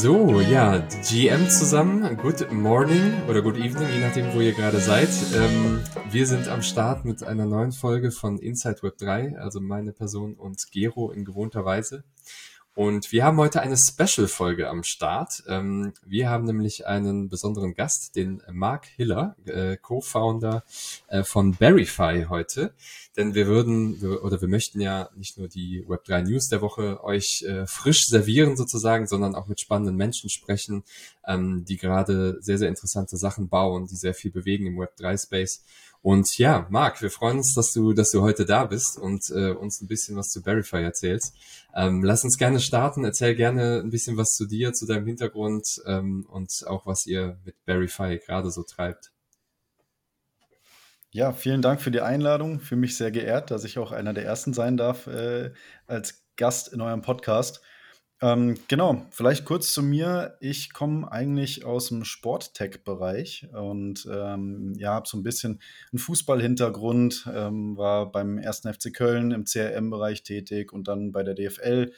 So, ja, GM zusammen, good morning oder good evening, je nachdem, wo ihr gerade seid. Ähm, wir sind am Start mit einer neuen Folge von Inside Web 3, also meine Person und Gero in gewohnter Weise. Und wir haben heute eine Special-Folge am Start. Ähm, wir haben nämlich einen besonderen Gast, den Mark Hiller, äh, Co-Founder äh, von Verify heute. Denn wir würden oder wir möchten ja nicht nur die Web3 News der Woche euch äh, frisch servieren sozusagen, sondern auch mit spannenden Menschen sprechen, ähm, die gerade sehr, sehr interessante Sachen bauen, die sehr viel bewegen im Web3 Space. Und ja, Marc, wir freuen uns, dass du, dass du heute da bist und äh, uns ein bisschen was zu Verify erzählst. Ähm, lass uns gerne starten. Erzähl gerne ein bisschen was zu dir, zu deinem Hintergrund ähm, und auch was ihr mit Verify gerade so treibt. Ja, vielen Dank für die Einladung. Für mich sehr geehrt, dass ich auch einer der ersten sein darf äh, als Gast in eurem Podcast. Ähm, genau, vielleicht kurz zu mir. Ich komme eigentlich aus dem Sport-Tech-Bereich und ähm, ja, habe so ein bisschen einen Fußball-Hintergrund, ähm, war beim ersten FC Köln im CRM-Bereich tätig und dann bei der DFL,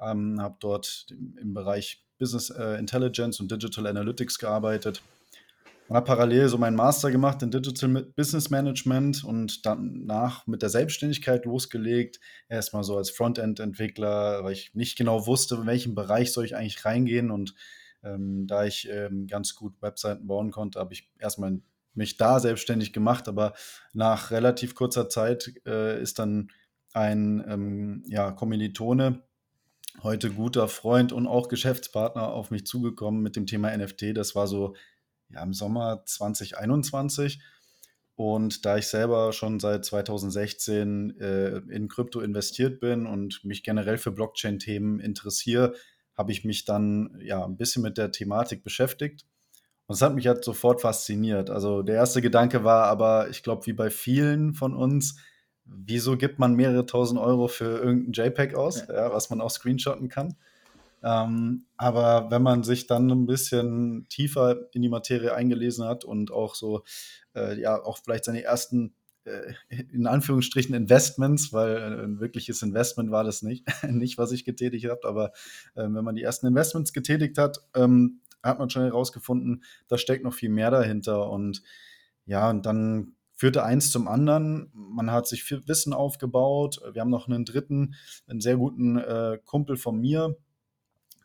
ähm, habe dort im Bereich Business äh, Intelligence und Digital Analytics gearbeitet und habe parallel so meinen Master gemacht in Digital Business Management und danach mit der Selbstständigkeit losgelegt. Erstmal so als Frontend-Entwickler, weil ich nicht genau wusste, in welchem Bereich soll ich eigentlich reingehen. Und ähm, da ich ähm, ganz gut Webseiten bauen konnte, habe ich erstmal mich da selbstständig gemacht. Aber nach relativ kurzer Zeit äh, ist dann ein ähm, ja, Kommilitone, heute guter Freund und auch Geschäftspartner auf mich zugekommen mit dem Thema NFT. Das war so ja, im Sommer 2021. Und da ich selber schon seit 2016 äh, in Krypto investiert bin und mich generell für Blockchain-Themen interessiere, habe ich mich dann ja ein bisschen mit der Thematik beschäftigt. Und es hat mich halt sofort fasziniert. Also der erste Gedanke war aber, ich glaube, wie bei vielen von uns, wieso gibt man mehrere tausend Euro für irgendein JPEG aus, ja. Ja, was man auch screenshotten kann? Ähm, aber wenn man sich dann ein bisschen tiefer in die Materie eingelesen hat und auch so, äh, ja, auch vielleicht seine ersten äh, in Anführungsstrichen Investments, weil äh, ein wirkliches Investment war das nicht, nicht was ich getätigt habe, aber äh, wenn man die ersten Investments getätigt hat, ähm, hat man schon herausgefunden, da steckt noch viel mehr dahinter und ja, und dann führte eins zum anderen. Man hat sich viel Wissen aufgebaut. Wir haben noch einen dritten, einen sehr guten äh, Kumpel von mir,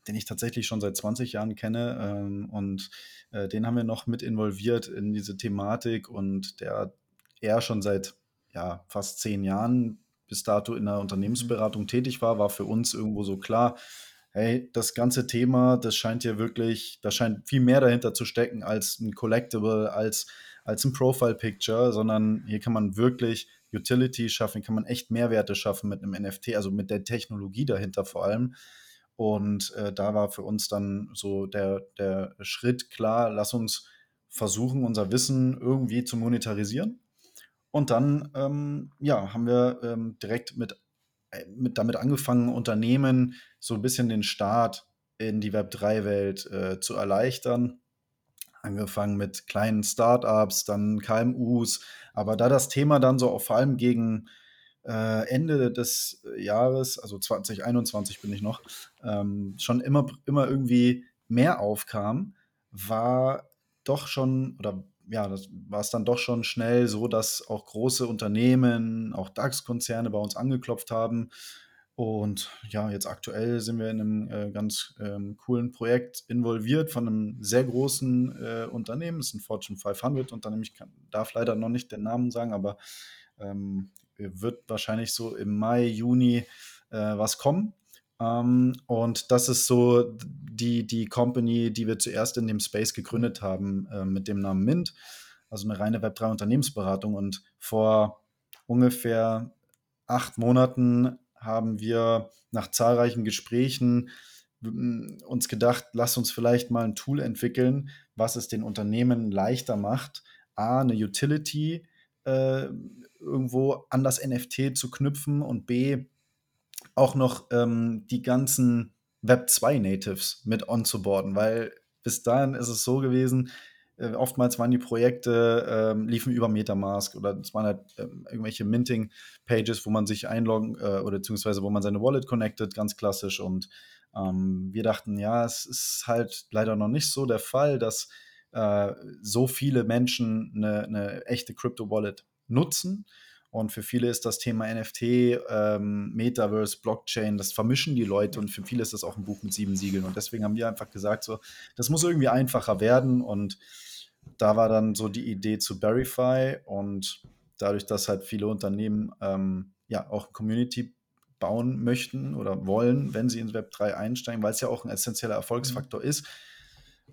den ich tatsächlich schon seit 20 Jahren kenne. Ähm, und äh, den haben wir noch mit involviert in diese Thematik und der er schon seit ja, fast zehn Jahren bis dato in der Unternehmensberatung tätig war, war für uns irgendwo so klar, hey, das ganze Thema, das scheint hier wirklich, da scheint viel mehr dahinter zu stecken als ein Collectible, als, als ein Profile-Picture, sondern hier kann man wirklich Utility schaffen, kann man echt Mehrwerte schaffen mit einem NFT, also mit der Technologie dahinter vor allem. Und äh, da war für uns dann so der, der Schritt klar, lass uns versuchen, unser Wissen irgendwie zu monetarisieren. Und dann ähm, ja, haben wir ähm, direkt mit, äh, mit damit angefangen, Unternehmen so ein bisschen den Start in die Web3-Welt äh, zu erleichtern. Angefangen mit kleinen Startups, dann KMUs. Aber da das Thema dann so auch vor allem gegen äh, Ende des Jahres, also 2021 bin ich noch, ähm, schon immer, immer irgendwie mehr aufkam, war doch schon, oder ja, das war es dann doch schon schnell so, dass auch große Unternehmen, auch DAX-Konzerne bei uns angeklopft haben. Und ja, jetzt aktuell sind wir in einem äh, ganz ähm, coolen Projekt involviert von einem sehr großen äh, Unternehmen. Es ist ein Fortune 500 Unternehmen. Ich kann, darf leider noch nicht den Namen sagen, aber ähm, wird wahrscheinlich so im Mai, Juni äh, was kommen. Ähm, und das ist so die, die Company, die wir zuerst in dem Space gegründet haben, äh, mit dem Namen Mint. Also eine reine Web3-Unternehmensberatung. Und vor ungefähr acht Monaten haben wir nach zahlreichen Gesprächen uns gedacht, lass uns vielleicht mal ein Tool entwickeln, was es den Unternehmen leichter macht, A, eine Utility äh, irgendwo an das NFT zu knüpfen und B, auch noch ähm, die ganzen Web 2 Natives mit onzuboarden, weil bis dahin ist es so gewesen, äh, oftmals waren die Projekte, ähm, liefen über Metamask oder es waren halt äh, irgendwelche Minting-Pages, wo man sich einloggen äh, oder beziehungsweise wo man seine Wallet connected, ganz klassisch. Und ähm, wir dachten, ja, es ist halt leider noch nicht so der Fall, dass äh, so viele Menschen eine, eine echte Crypto-Wallet nutzen. Und für viele ist das Thema NFT, ähm, Metaverse, Blockchain, das vermischen die Leute und für viele ist das auch ein Buch mit sieben Siegeln. Und deswegen haben wir einfach gesagt, so, das muss irgendwie einfacher werden. Und da war dann so die Idee zu Verify und dadurch, dass halt viele Unternehmen ähm, ja auch Community bauen möchten oder wollen, wenn sie in Web 3 einsteigen, weil es ja auch ein essentieller Erfolgsfaktor mhm. ist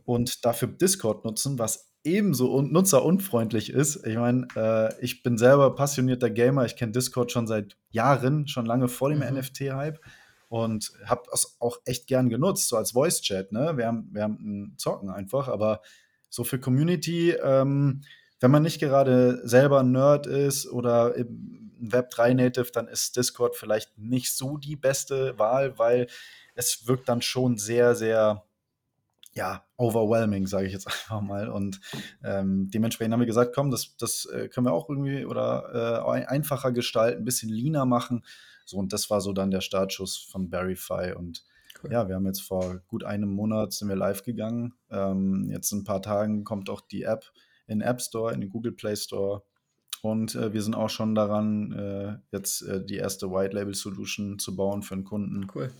und dafür Discord nutzen, was ebenso nutzerunfreundlich ist. Ich meine, äh, ich bin selber passionierter Gamer, ich kenne Discord schon seit Jahren, schon lange vor dem mhm. NFT-Hype und habe es auch echt gern genutzt, so als Voice-Chat. Ne? Wir, haben, wir haben ein Zocken einfach, aber so für Community, ähm, wenn man nicht gerade selber ein Nerd ist oder ein Web3-Native, dann ist Discord vielleicht nicht so die beste Wahl, weil es wirkt dann schon sehr, sehr ja, overwhelming, sage ich jetzt einfach mal. Und ähm, dementsprechend haben wir gesagt, komm, das, das äh, können wir auch irgendwie oder äh, einfacher gestalten, ein bisschen leaner machen. So, und das war so dann der Startschuss von Verify. Und cool. ja, wir haben jetzt vor gut einem Monat sind wir live gegangen. Ähm, jetzt in ein paar Tagen kommt auch die App in App Store, in den Google Play Store. Und äh, wir sind auch schon daran, äh, jetzt äh, die erste White Label Solution zu bauen für einen Kunden. Cool.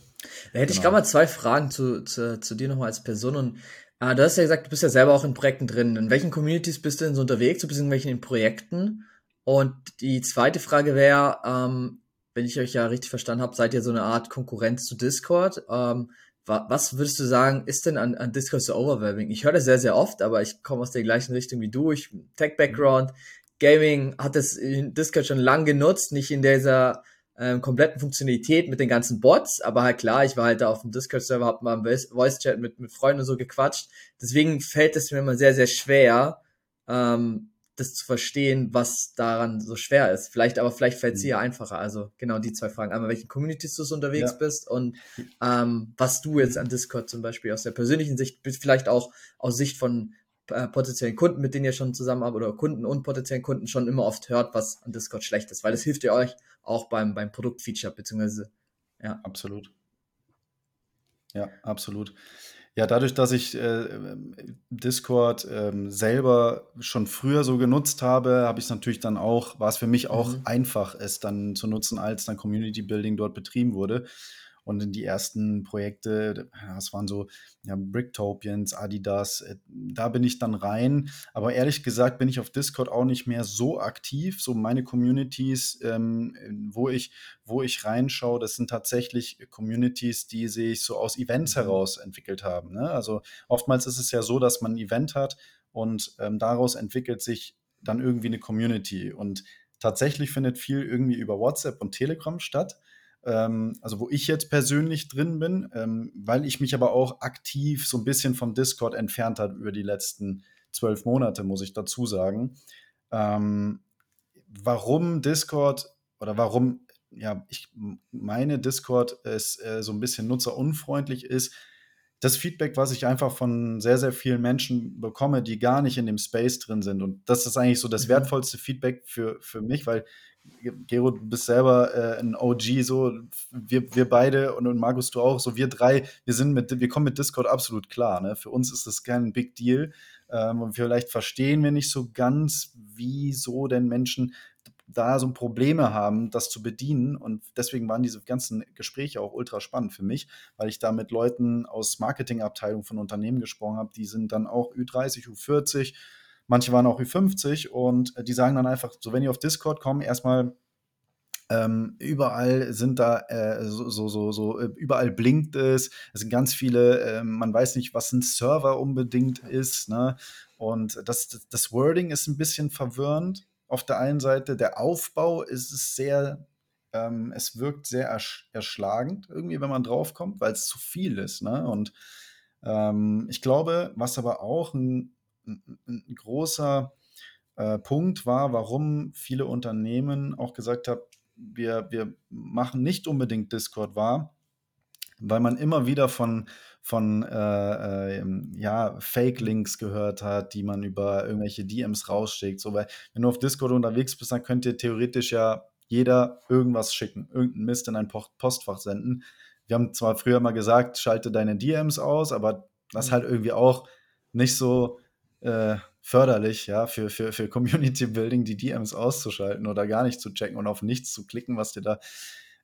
Da hätte genau. ich gerade mal zwei Fragen zu, zu, zu dir nochmal als Person. Und äh, du hast ja gesagt, du bist ja selber auch in Projekten drin. In welchen Communities bist du denn so unterwegs? Du bist in welchen Projekten? Und die zweite Frage wäre, ähm, wenn ich euch ja richtig verstanden habe, seid ihr so eine Art Konkurrenz zu Discord. Ähm, was würdest du sagen, ist denn an, an Discord so overwhelming? Ich höre das sehr, sehr oft, aber ich komme aus der gleichen Richtung wie du. Ich Tech-Background, Gaming hat das in Discord schon lang genutzt, nicht in dieser ähm, kompletten Funktionalität mit den ganzen Bots, aber halt klar, ich war halt da auf dem Discord-Server, hab mal im Voice-Chat mit, mit Freunden und so gequatscht. Deswegen fällt es mir immer sehr, sehr schwer, ähm, das zu verstehen, was daran so schwer ist. Vielleicht, aber vielleicht fällt es mhm. dir einfacher. Also genau die zwei Fragen. Einmal, welchen Communities du unterwegs ja. bist und ähm, was du jetzt an Discord zum Beispiel aus der persönlichen Sicht, vielleicht auch aus Sicht von äh, potenziellen Kunden, mit denen ihr schon zusammenarbeitet, oder Kunden und potenziellen Kunden schon immer oft hört, was an Discord schlecht ist, weil das hilft ihr euch auch beim, beim Produktfeature, beziehungsweise, ja. Absolut. Ja, absolut. Ja, dadurch, dass ich äh, Discord äh, selber schon früher so genutzt habe, habe ich es natürlich dann auch, war es für mich auch mhm. einfach, es dann zu nutzen, als dann Community Building dort betrieben wurde. Und in die ersten Projekte, das waren so ja, Bricktopians, Adidas, äh, da bin ich dann rein. Aber ehrlich gesagt bin ich auf Discord auch nicht mehr so aktiv. So meine Communities, ähm, wo, ich, wo ich reinschaue, das sind tatsächlich Communities, die sich so aus Events mhm. heraus entwickelt haben. Ne? Also oftmals ist es ja so, dass man ein Event hat und ähm, daraus entwickelt sich dann irgendwie eine Community. Und tatsächlich findet viel irgendwie über WhatsApp und Telegram statt also wo ich jetzt persönlich drin bin, ähm, weil ich mich aber auch aktiv so ein bisschen vom Discord entfernt habe über die letzten zwölf Monate, muss ich dazu sagen. Ähm, warum Discord oder warum, ja, ich meine, Discord ist äh, so ein bisschen nutzerunfreundlich ist, das Feedback, was ich einfach von sehr, sehr vielen Menschen bekomme, die gar nicht in dem Space drin sind. Und das ist eigentlich so das mhm. wertvollste Feedback für, für mich, weil Gero, du bist selber äh, ein OG, so wir, wir beide und, und Markus, du auch, so wir drei, wir sind mit, wir kommen mit Discord absolut klar. Ne? Für uns ist das kein Big Deal. Ähm, und vielleicht verstehen wir nicht so ganz, wieso denn Menschen da so Probleme haben, das zu bedienen. Und deswegen waren diese ganzen Gespräche auch ultra spannend für mich, weil ich da mit Leuten aus Marketingabteilungen von Unternehmen gesprochen habe, die sind dann auch Ü30, Ü40 Manche waren auch Ü50 und äh, die sagen dann einfach, so wenn ihr auf Discord kommt, erstmal ähm, überall sind da äh, so, so, so, so, äh, überall blinkt es. Es sind ganz viele, äh, man weiß nicht, was ein Server unbedingt ist. Ne? Und das, das Wording ist ein bisschen verwirrend. Auf der einen Seite, der Aufbau ist es sehr, ähm, es wirkt sehr ersch erschlagend, irgendwie, wenn man draufkommt, weil es zu viel ist. Ne? Und ähm, ich glaube, was aber auch ein ein, großer äh, Punkt war, warum viele Unternehmen auch gesagt haben, wir, wir machen nicht unbedingt Discord wahr, weil man immer wieder von, von äh, äh, ja, Fake-Links gehört hat, die man über irgendwelche DMs rausschickt. So, weil wenn du auf Discord unterwegs bist, dann könnt ihr theoretisch ja jeder irgendwas schicken, irgendeinen Mist in ein Postfach senden. Wir haben zwar früher mal gesagt, schalte deine DMs aus, aber das mhm. halt irgendwie auch nicht so äh, förderlich, ja, für, für, für Community Building, die DMs auszuschalten oder gar nicht zu checken und auf nichts zu klicken, was dir da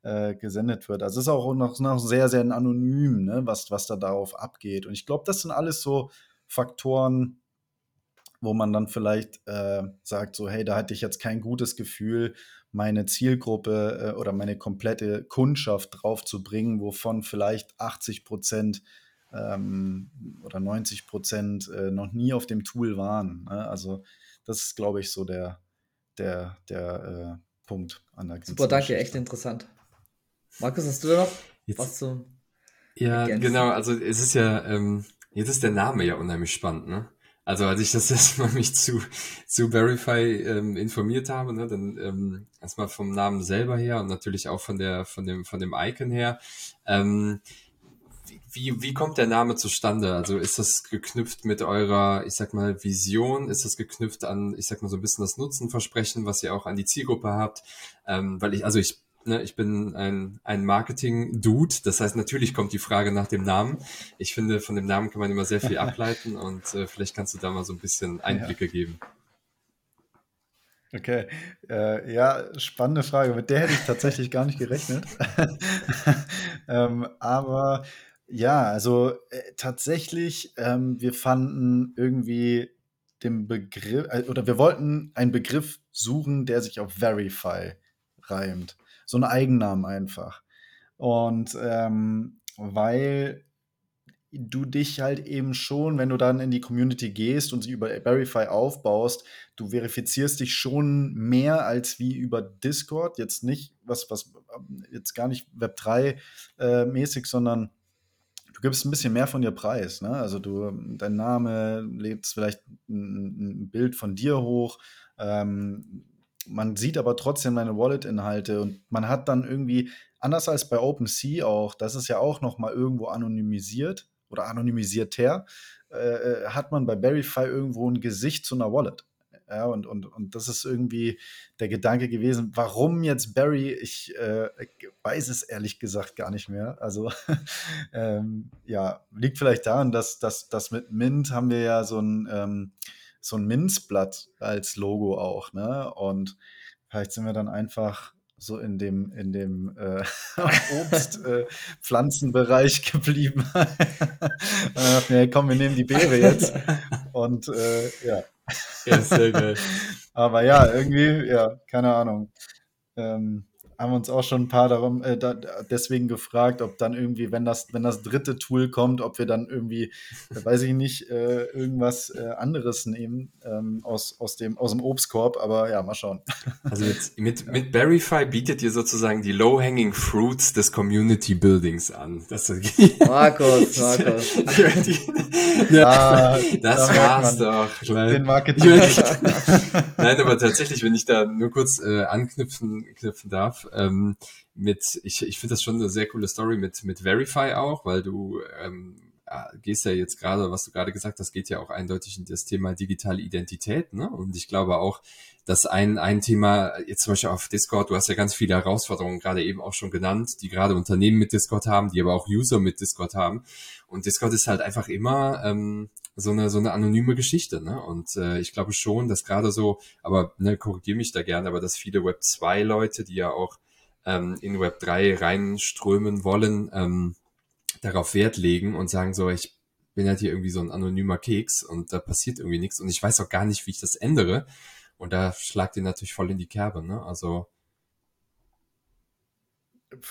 äh, gesendet wird. Also es ist auch noch, noch sehr, sehr anonym, ne, was, was da darauf abgeht. Und ich glaube, das sind alles so Faktoren, wo man dann vielleicht äh, sagt, so, hey, da hatte ich jetzt kein gutes Gefühl, meine Zielgruppe äh, oder meine komplette Kundschaft drauf zu bringen, wovon vielleicht 80 Prozent ähm, oder 90 Prozent äh, noch nie auf dem Tool waren. Ne? Also das ist, glaube ich, so der, der, der äh, Punkt an der Super, danke, Geschichte. echt interessant. Markus, hast du da noch jetzt, was zu Ja, ergänzen? genau, also es ist ja, ähm, jetzt ist der Name ja unheimlich spannend, ne? Also als ich das erstmal mich zu, zu Verify ähm, informiert habe, ne, dann ähm, erstmal vom Namen selber her und natürlich auch von der, von dem, von dem Icon her. Ähm, wie, wie kommt der Name zustande? Also ist das geknüpft mit eurer, ich sag mal, Vision? Ist das geknüpft an, ich sag mal, so ein bisschen das Nutzenversprechen, was ihr auch an die Zielgruppe habt? Ähm, weil ich, also ich Ne, ich bin ein, ein Marketing-Dude, das heißt, natürlich kommt die Frage nach dem Namen. Ich finde, von dem Namen kann man immer sehr viel ableiten und äh, vielleicht kannst du da mal so ein bisschen Einblicke ja. geben. Okay, äh, ja, spannende Frage. Mit der hätte ich tatsächlich gar nicht gerechnet. ähm, aber ja, also äh, tatsächlich, ähm, wir fanden irgendwie den Begriff, äh, oder wir wollten einen Begriff suchen, der sich auf Verify reimt so einen Eigennamen einfach. Und ähm, weil du dich halt eben schon, wenn du dann in die Community gehst und sie über Verify aufbaust, du verifizierst dich schon mehr als wie über Discord. Jetzt nicht, was, was, jetzt gar nicht Web3 äh, sondern gibst ein bisschen mehr von dir preis. Ne? Also du, dein Name lädst vielleicht ein, ein Bild von dir hoch. Ähm, man sieht aber trotzdem meine Wallet-Inhalte und man hat dann irgendwie, anders als bei OpenSea auch, das ist ja auch noch mal irgendwo anonymisiert oder anonymisierter, äh, äh, hat man bei Verify irgendwo ein Gesicht zu einer Wallet. Ja, und, und, und das ist irgendwie der Gedanke gewesen, warum jetzt Barry? Ich äh, weiß es ehrlich gesagt gar nicht mehr. Also ähm, ja, liegt vielleicht daran, dass, dass, dass mit Mint haben wir ja so ein ähm, so ein Minzblatt als Logo auch, ne? Und vielleicht sind wir dann einfach so in dem, in dem äh, Obstpflanzenbereich äh, geblieben. ja, komm, wir nehmen die Beere jetzt. Und äh, ja. Ja, sehr geil. Aber ja, irgendwie, ja, keine Ahnung. Ähm, haben wir uns auch schon ein paar darum, äh, da, deswegen gefragt, ob dann irgendwie, wenn das, wenn das dritte Tool kommt, ob wir dann irgendwie, weiß ich nicht, äh, irgendwas äh, anderes nehmen ähm, aus, aus, dem, aus dem Obstkorb, aber ja, mal schauen. Also mit, mit, mit Berryfy bietet ihr sozusagen die Low-Hanging Fruits des Community Buildings an. Das, Markus, Markus. ja, ah, das da war's doch. Den Marketing. Nein, aber tatsächlich, wenn ich da nur kurz äh, anknüpfen knüpfen darf, ähm, mit, ich, ich finde das schon eine sehr coole Story mit, mit Verify auch, weil du ähm, gehst ja jetzt gerade, was du gerade gesagt hast, geht ja auch eindeutig in das Thema digitale Identität, ne? Und ich glaube auch, dass ein, ein Thema, jetzt zum Beispiel auf Discord, du hast ja ganz viele Herausforderungen gerade eben auch schon genannt, die gerade Unternehmen mit Discord haben, die aber auch User mit Discord haben. Und Discord ist halt einfach immer ähm, so eine so eine anonyme Geschichte, ne? Und äh, ich glaube schon, dass gerade so, aber ne, korrigiere mich da gerne, aber dass viele Web 2 Leute, die ja auch ähm, in Web 3 reinströmen wollen, ähm, darauf Wert legen und sagen so, ich bin halt hier irgendwie so ein anonymer Keks und da passiert irgendwie nichts und ich weiß auch gar nicht, wie ich das ändere. Und da schlagt ihr natürlich voll in die Kerbe, ne? Also.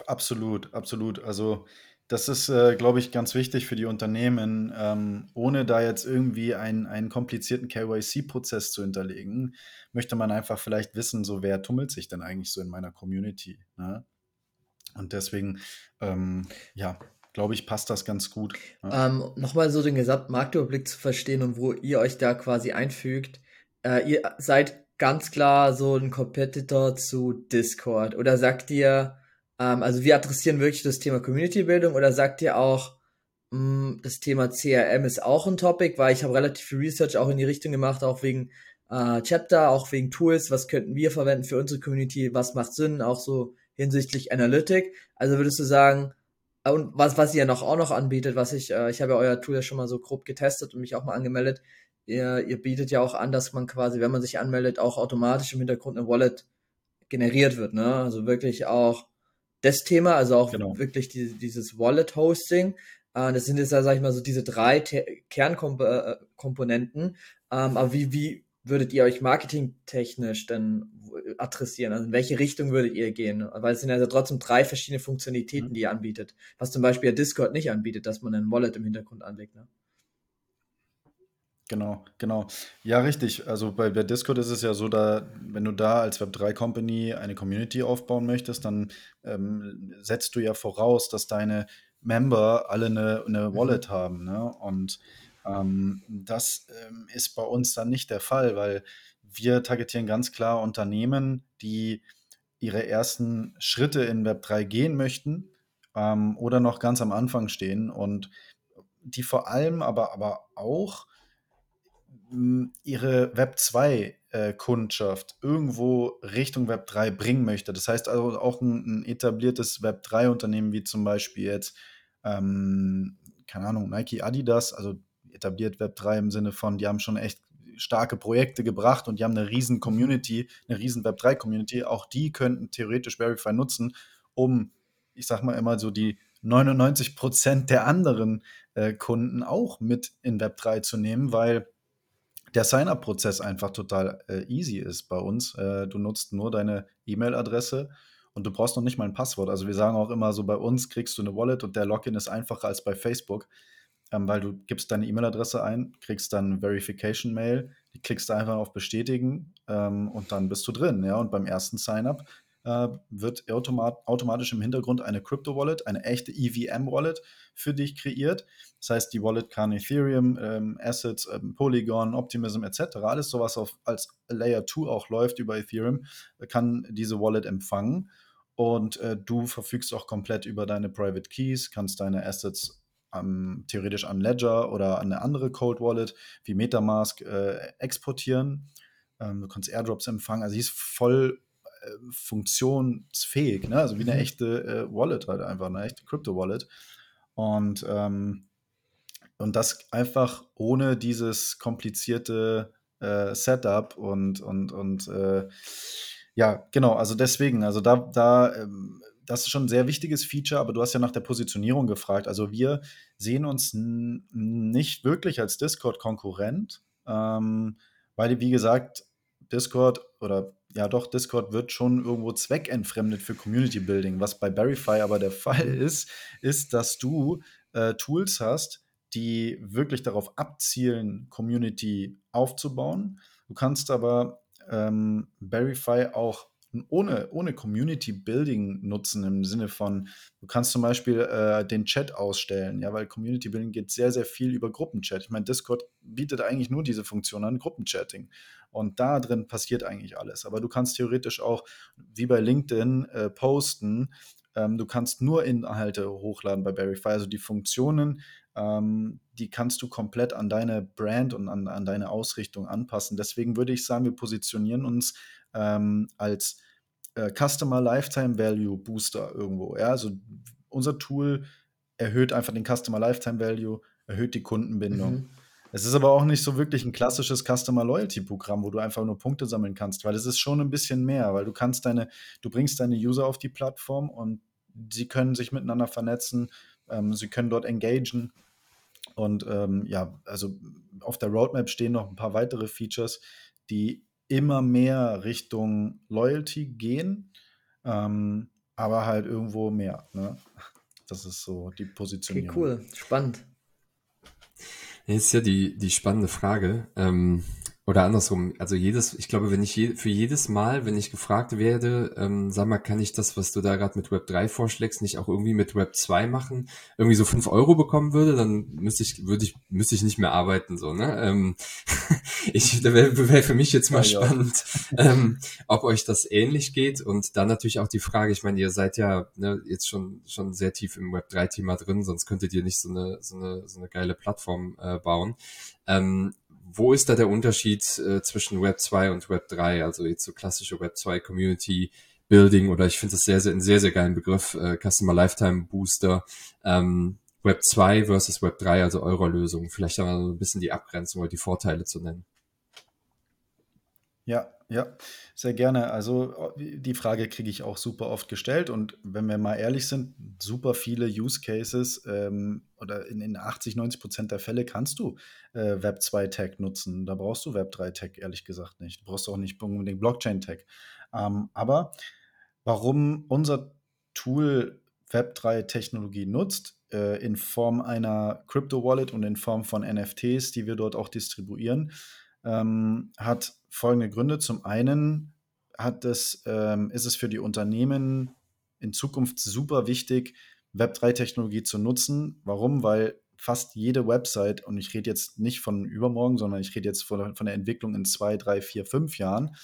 Absolut, absolut. Also das ist, äh, glaube ich, ganz wichtig für die Unternehmen, ähm, ohne da jetzt irgendwie einen, einen komplizierten KYC-Prozess zu hinterlegen, möchte man einfach vielleicht wissen, so wer tummelt sich denn eigentlich so in meiner Community. Ne? Und deswegen, ähm, ja, glaube ich, passt das ganz gut. Ja. Ähm, Nochmal so den gesamten Marktüberblick zu verstehen und wo ihr euch da quasi einfügt. Äh, ihr seid ganz klar so ein Competitor zu Discord oder sagt ihr, Ähm, also wir adressieren wirklich das Thema Community-Bildung oder sagt ihr auch, mh, hm, das Thema CRM ist auch ein Topic, weil ich habe relativ viel Research auch in die Richtung gemacht, auch wegen äh, Chapter, auch wegen Tools, was könnten wir verwenden für unsere Community, was macht Sinn, auch so hinsichtlich Analytic. Also würdest du sagen, und was, was ihr ja noch auch noch anbietet, was ich, äh, ich habe ja euer Tool ja schon mal so grob getestet und mich auch mal angemeldet. Ihr, ihr bietet ja auch an, dass man quasi, wenn man sich anmeldet, auch automatisch im Hintergrund eine Wallet generiert wird, ne? Also wirklich auch das Thema, also auch genau. wirklich die, dieses Wallet-Hosting. Äh, das sind jetzt, sag ich mal, so diese drei Kernkomponenten. Ähm, aber wie, wie würdet ihr euch marketingtechnisch denn adressieren? Also in welche Richtung würdet ihr gehen? Weil es sind ja trotzdem drei verschiedene Funktionalitäten, mhm. die ihr anbietet. Was zum Beispiel ja Discord nicht anbietet, dass man ein Wallet im Hintergrund anlegt. Ne? Genau, genau. Ja, richtig. Also bei, bei Discord ist es ja so, da, wenn du da als Web3-Company eine Community aufbauen möchtest, dann ähm, setzt du ja voraus, dass deine Member alle eine, eine mhm. Wallet haben. Ne? Und ähm, das ähm, ist bei uns dann nicht der Fall, weil wir targetieren ganz klar Unternehmen, die ihre ersten Schritte in Web3 gehen möchten ähm, oder noch ganz am Anfang stehen und die vor allem aber, aber auch ihre Web 2 äh, irgendwo Richtung Web 3 bringen möchte. Das heißt also auch ein, ein etabliertes Web 3 Unternehmen wie zum Beispiel jetzt, ähm, keine Ahnung, Nike, Adidas, also etabliert Web 3 im Sinne von, die haben schon echt starke Projekte gebracht und die haben eine riesen Community, eine riesen Web 3 Community. Auch die könnten theoretisch Verify nutzen, um, ich sag mal immer so die 99 Prozent der anderen äh, Kunden auch mit in Web 3 zu nehmen, weil der Sign-up-Prozess einfach total äh, easy ist bei uns. Äh, du nutzt nur deine E-Mail-Adresse und du brauchst noch nicht mal ein Passwort. Also wir sagen auch immer so, bei uns kriegst du eine Wallet und der Login ist einfacher als bei Facebook ähm, weil du gibst deine E-Mail-Adresse ein, kriegst dann Verification-Mail, klickst einfach auf Bestätigen ähm, und dann bist du drin. Ja? Und beim ersten Sign-up äh, wird automat automatisch im Hintergrund eine Crypto-Wallet, eine echte EVM-Wallet für dich kreiert. Das heißt, die Wallet kann Ethereum, ähm, Assets, ähm, Polygon, Optimism etc., alles sowas auf, als Layer 2 auch läuft über Ethereum, kann diese Wallet empfangen. Und äh, du verfügst auch komplett über deine Private Keys, kannst deine Assets ähm, theoretisch an Ledger oder an eine andere Cold Wallet wie Metamask äh, exportieren. Ähm, du kannst Airdrops empfangen. Also, sie ist voll äh, funktionsfähig, ne? also wie eine mhm. echte äh, Wallet halt einfach, eine echte Crypto-Wallet. Und, ähm, und das einfach ohne dieses komplizierte äh, Setup und, und, und äh, ja, genau, also deswegen, also da, da ähm, das ist schon ein sehr wichtiges Feature, aber du hast ja nach der Positionierung gefragt. Also wir sehen uns nicht wirklich als Discord-Konkurrent, ähm, weil, wie gesagt, Discord oder ja doch, Discord wird schon irgendwo zweckentfremdet für Community Building. Was bei Verify aber der Fall ist, ist, dass du äh, Tools hast, die wirklich darauf abzielen, Community aufzubauen. Du kannst aber ähm, Verify auch ohne, ohne Community Building nutzen im Sinne von, du kannst zum Beispiel äh, den Chat ausstellen, ja, weil Community Building geht sehr, sehr viel über Gruppenchat. Ich meine, Discord bietet eigentlich nur diese Funktion an, Gruppenchatting. Und da drin passiert eigentlich alles. Aber du kannst theoretisch auch, wie bei LinkedIn, äh, posten. Ähm, du kannst nur Inhalte hochladen bei Verify. Also die Funktionen, ähm, die kannst du komplett an deine Brand und an, an deine Ausrichtung anpassen. Deswegen würde ich sagen, wir positionieren uns ähm, als äh, Customer Lifetime Value Booster irgendwo. Ja? Also unser Tool erhöht einfach den Customer Lifetime Value, erhöht die Kundenbindung. Mhm. Es ist aber auch nicht so wirklich ein klassisches Customer Loyalty Programm, wo du einfach nur Punkte sammeln kannst, weil es ist schon ein bisschen mehr, weil du kannst deine, du bringst deine User auf die Plattform und sie können sich miteinander vernetzen, ähm, sie können dort engagen. Und ähm, ja, also auf der Roadmap stehen noch ein paar weitere Features, die immer mehr Richtung Loyalty gehen, ähm, aber halt irgendwo mehr. Ne? Das ist so die Positionierung. Okay, cool, spannend. Jetzt ist ja die, die spannende Frage. Ähm, Oder andersrum, also jedes, ich glaube, wenn ich je, für jedes Mal, wenn ich gefragt werde, ähm, sag mal, kann ich das, was du da gerade mit Web 3 vorschlägst, nicht auch irgendwie mit Web 2 machen, irgendwie so fünf Euro bekommen würde, dann müsste ich, würde ich, müsste ich nicht mehr arbeiten, so, ne? Ähm, ich, da wäre wär für mich jetzt mal ja, spannend, ja. ähm, ob euch das ähnlich geht und dann natürlich auch die Frage, ich meine, ihr seid ja ne, jetzt schon, schon sehr tief im Web 3 Thema drin, sonst könntet ihr nicht so eine, so eine, so eine geile Plattform äh, bauen. Ähm, wo ist da der Unterschied äh, zwischen Web 2 und Web 3? Also jetzt so klassische Web 2 Community Building oder ich finde das sehr, sehr, ein sehr, sehr geilen Begriff, äh, Customer Lifetime Booster. Ähm, Web 2 versus Web 3, also eurer Lösung. Vielleicht wir so ein bisschen die Abgrenzung oder die Vorteile zu nennen. Ja, ja, sehr gerne. Also die Frage kriege ich auch super oft gestellt und wenn wir mal ehrlich sind, super viele Use Cases ähm, oder in, in 80, 90 Prozent der Fälle kannst du äh, Web 2 Tech nutzen. Da brauchst du Web 3 Tech ehrlich gesagt nicht. Du brauchst auch nicht unbedingt Blockchain Tech. Ähm, aber warum unser Tool Web 3 Technologie nutzt, äh, in Form einer Crypto Wallet und in Form von NFTs, die wir dort auch distribuieren, ähm, hat folgende Gründe. Zum einen hat es, ähm, ist es für die Unternehmen in Zukunft super wichtig, Web3-Technologie zu nutzen. Warum? Weil fast jede Website, und ich rede jetzt nicht von übermorgen, sondern ich rede jetzt von, von der Entwicklung in zwei, drei, vier, fünf Jahren,